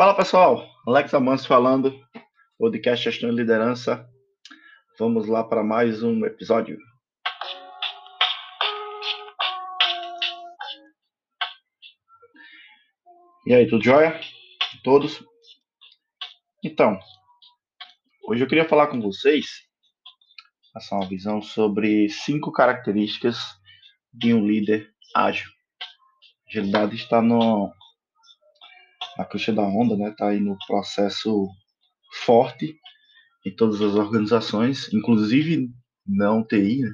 Fala pessoal, Alex Amanso falando, podcast Gestão e Liderança. Vamos lá para mais um episódio. E aí, tudo jóia? Todos? Então, hoje eu queria falar com vocês, passar uma visão sobre cinco características de um líder ágil. Agilidade está no, na crista da onda, né? Está aí no processo forte em todas as organizações, inclusive não TI, né?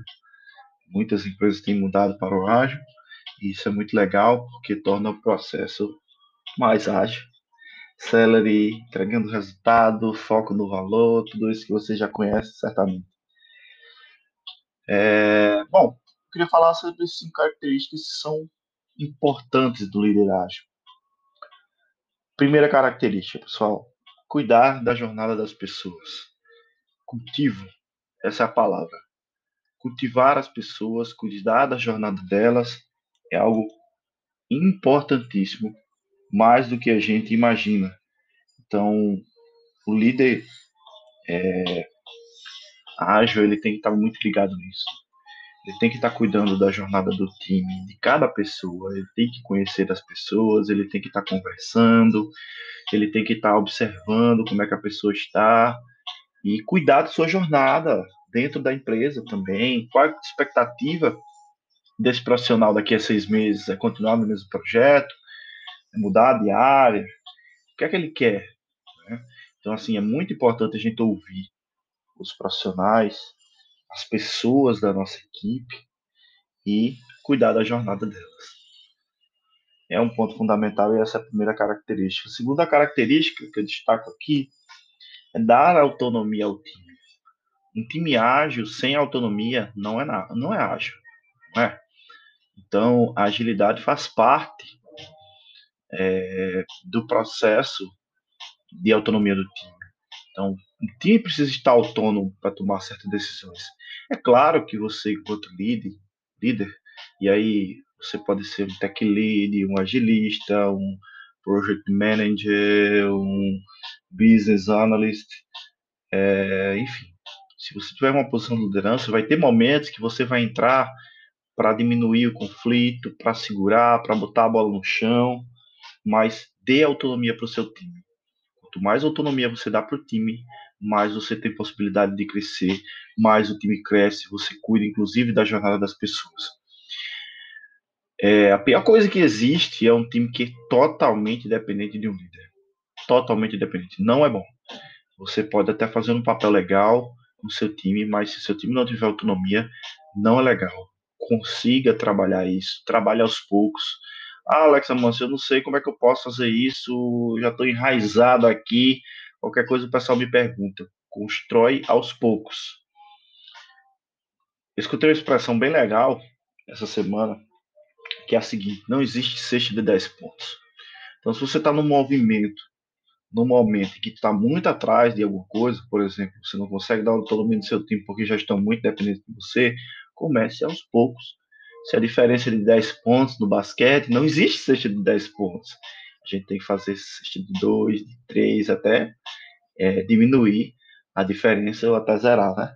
Muitas empresas têm mudado para o ágil, e isso é muito legal, porque torna o processo mais ágil. Celery, entregando resultado, foco no valor, tudo isso que você já conhece certamente. É, bom, eu queria falar sobre cinco características que são importantes do liderazgo. Primeira característica, pessoal, cuidar da jornada das pessoas. Cultivo, essa é a palavra. Cultivar as pessoas, cuidar da jornada delas é algo importantíssimo, mais do que a gente imagina. Então, o líder é, ágil, ele tem que estar muito ligado nisso ele tem que estar tá cuidando da jornada do time, de cada pessoa, ele tem que conhecer as pessoas, ele tem que estar tá conversando, ele tem que estar tá observando como é que a pessoa está e cuidar da sua jornada dentro da empresa também. Qual a expectativa desse profissional daqui a seis meses? É continuar no mesmo projeto? É mudar de área? O que é que ele quer? Né? Então, assim, é muito importante a gente ouvir os profissionais, as pessoas da nossa equipe e cuidar da jornada delas. É um ponto fundamental e essa é a primeira característica. A segunda característica que eu destaco aqui é dar autonomia ao time. Um time ágil sem autonomia não é, nada, não é ágil. Não é? Então, a agilidade faz parte é, do processo de autonomia do time. Então, o time precisa estar autônomo para tomar certas decisões. É claro que você, enquanto líder, líder, e aí você pode ser um tech lead, um agilista, um project manager, um business analyst, é, enfim. Se você tiver uma posição de liderança, vai ter momentos que você vai entrar para diminuir o conflito, para segurar, para botar a bola no chão, mas dê autonomia para o seu time. Quanto mais autonomia você dá para o time, mais você tem possibilidade de crescer, mais o time cresce, você cuida inclusive da jornada das pessoas. É, a pior coisa que existe é um time que é totalmente dependente de um líder. Totalmente dependente. Não é bom. Você pode até fazer um papel legal no seu time, mas se seu time não tiver autonomia, não é legal. Consiga trabalhar isso, trabalhe aos poucos ah, Alexa Manso, eu não sei como é que eu posso fazer isso, já estou enraizado aqui. Qualquer coisa o pessoal me pergunta. Constrói aos poucos. escutei uma expressão bem legal essa semana, que é a seguinte: não existe cesta de 10 pontos. Então, se você está no movimento, no momento que está muito atrás de alguma coisa, por exemplo, você não consegue dar autonomia no seu time porque já estão muito dependentes de você, comece aos poucos se a diferença é de 10 pontos no basquete, não existe cesta de 10 pontos. A gente tem que fazer cesta de 2, de 3, até é, diminuir a diferença ou até zerar, né?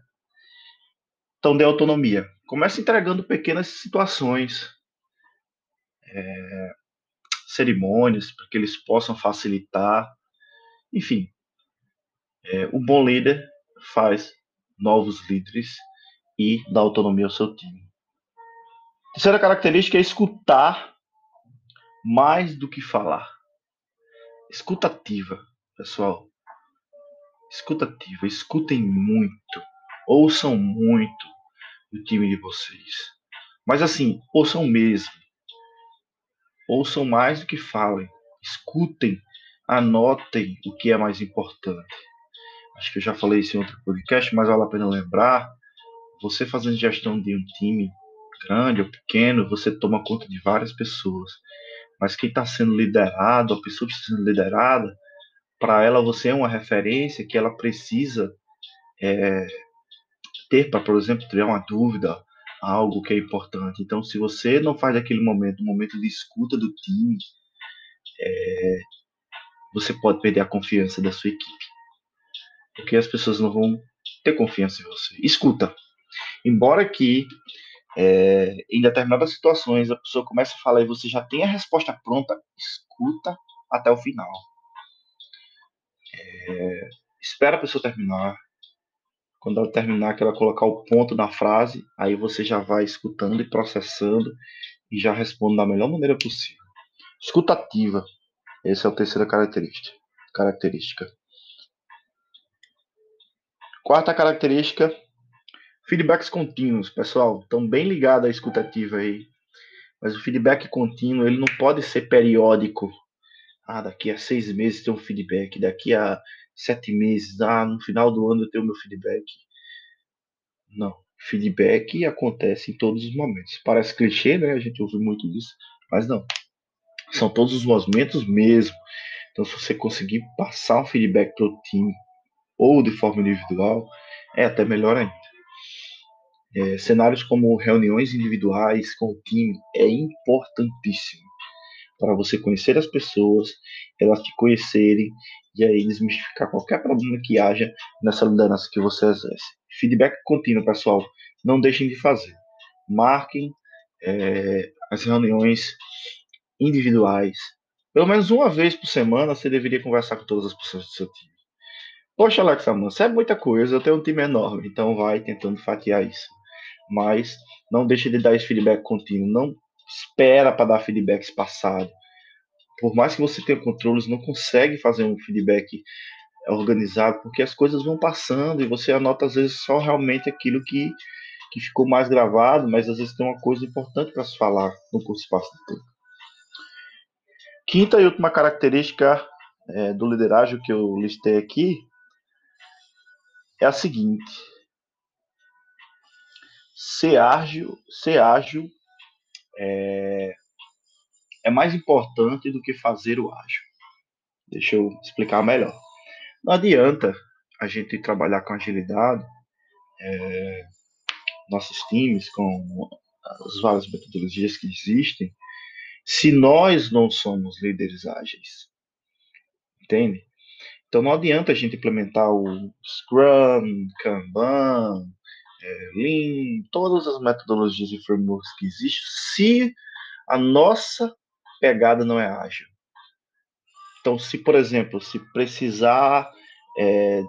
Então, dê autonomia. Comece entregando pequenas situações, é, cerimônias, para que eles possam facilitar. Enfim, é, o bom líder faz novos líderes e dá autonomia ao seu time. Terceira característica é escutar mais do que falar. Escutativa, pessoal. Escutativa. Escutem muito. Ouçam muito o time de vocês. Mas assim, ouçam mesmo. Ouçam mais do que falem. Escutem. Anotem o que é mais importante. Acho que eu já falei isso em outro podcast, mas vale a pena lembrar. Você fazendo gestão de um time, grande ou pequeno, você toma conta de várias pessoas. Mas quem está sendo liderado, a pessoa que está sendo liderada, para ela você é uma referência que ela precisa é, ter para, por exemplo, tiver uma dúvida, algo que é importante. Então, se você não faz aquele momento, um momento de escuta do time, é, você pode perder a confiança da sua equipe. Porque as pessoas não vão ter confiança em você. Escuta. Embora que é, em determinadas situações a pessoa começa a falar e você já tem a resposta pronta, escuta até o final. É, espera a pessoa terminar. Quando ela terminar, que ela colocar o ponto na frase, aí você já vai escutando e processando e já responde da melhor maneira possível. Escutativa. Essa é a terceira característica. característica. Quarta característica, feedbacks contínuos, pessoal. Estão bem ligados à escutativa aí. Mas o feedback contínuo, ele não pode ser periódico. Ah, daqui a seis meses tem um feedback, daqui a sete meses, ah, no final do ano eu tenho meu feedback. Não. Feedback acontece em todos os momentos. Parece clichê, né? A gente ouve muito disso, mas não. São todos os momentos mesmo. Então, se você conseguir passar um feedback para o time ou de forma individual, é até melhor ainda. É, cenários como reuniões individuais com o time é importantíssimo para você conhecer as pessoas, elas te conhecerem e aí desmistificar qualquer problema que haja nessa liderança que você exerce. Feedback contínuo, pessoal, não deixem de fazer. Marquem é, as reuniões individuais. Pelo menos uma vez por semana você deveria conversar com todas as pessoas do seu time. Poxa, Alex, isso é muita coisa, eu tenho um time enorme, então vai tentando fatiar isso. Mas não deixe de dar esse feedback contínuo, não espera para dar feedbacks passados. Por mais que você tenha controles, não consegue fazer um feedback organizado, porque as coisas vão passando e você anota às vezes só realmente aquilo que, que ficou mais gravado, mas às vezes tem uma coisa importante para se falar no curso espaço de tempo. Quinta e última característica é, do liderazgo que eu listei aqui é a seguinte: ser ágil, ser ágil é, é mais importante do que fazer o ágil. Deixa eu explicar melhor. Não adianta a gente trabalhar com agilidade, é, nossos times, com as várias metodologias que existem, se nós não somos líderes ágeis. Entende? Então não adianta a gente implementar o Scrum, Kanban, é, Lean, todas as metodologias e frameworks que existem, se a nossa pegada não é ágil. Então, se, por exemplo, se precisar é,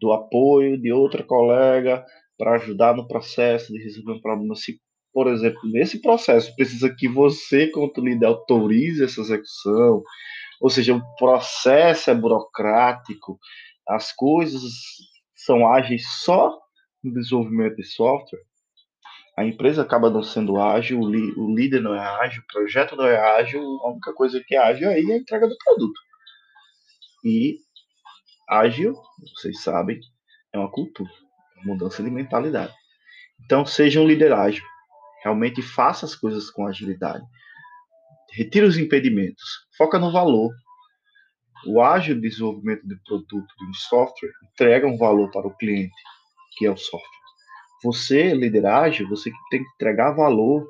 do apoio de outra colega para ajudar no processo de resolver um problema, se, por exemplo, nesse processo precisa que você, como líder, autorize essa execução, ou seja, o processo é burocrático, as coisas são ágeis só no desenvolvimento de software, a empresa acaba não sendo ágil, o, líder não é ágil, o projeto não é ágil, a única coisa que é ágil aí é a entrega do produto. E ágil, vocês sabem, é uma cultura, uma mudança de mentalidade. Então, seja um líder ágil, realmente faça as coisas com agilidade retira os impedimentos, foca no valor. O ágil desenvolvimento de produto de um software entrega um valor para o cliente, que é o software. Você, líder ágil, você tem que entregar valor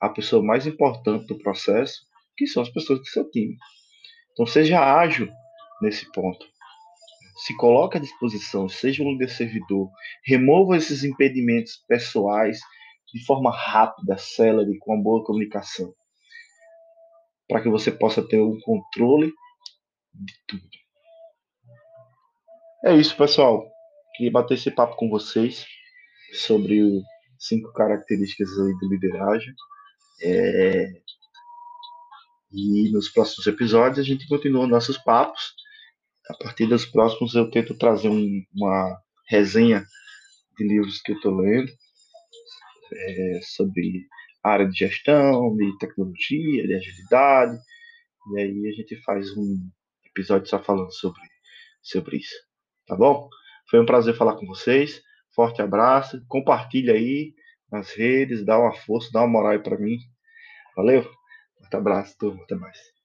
à pessoa mais importante do processo, que são as pessoas do seu time. Então, seja ágil nesse ponto. Se coloque à disposição, seja um líder servidor, remova esses impedimentos pessoais de forma rápida, célere, com uma boa comunicação para que você possa ter um controle de tudo. É isso, pessoal. Queria bater esse papo com vocês sobre cinco características de liderança. É... E nos próximos episódios a gente continua nossos papos. A partir dos próximos eu tento trazer um, uma resenha de livros que eu estou lendo é, sobre área de gestão, de tecnologia, de agilidade. E aí a gente faz um episódio só falando sobre, sobre isso. Tá bom? Foi um prazer falar com vocês. Forte abraço. Compartilha aí nas redes, dá uma força, dá uma moral aí para mim. Valeu? Forte abraço, turma. Até mais.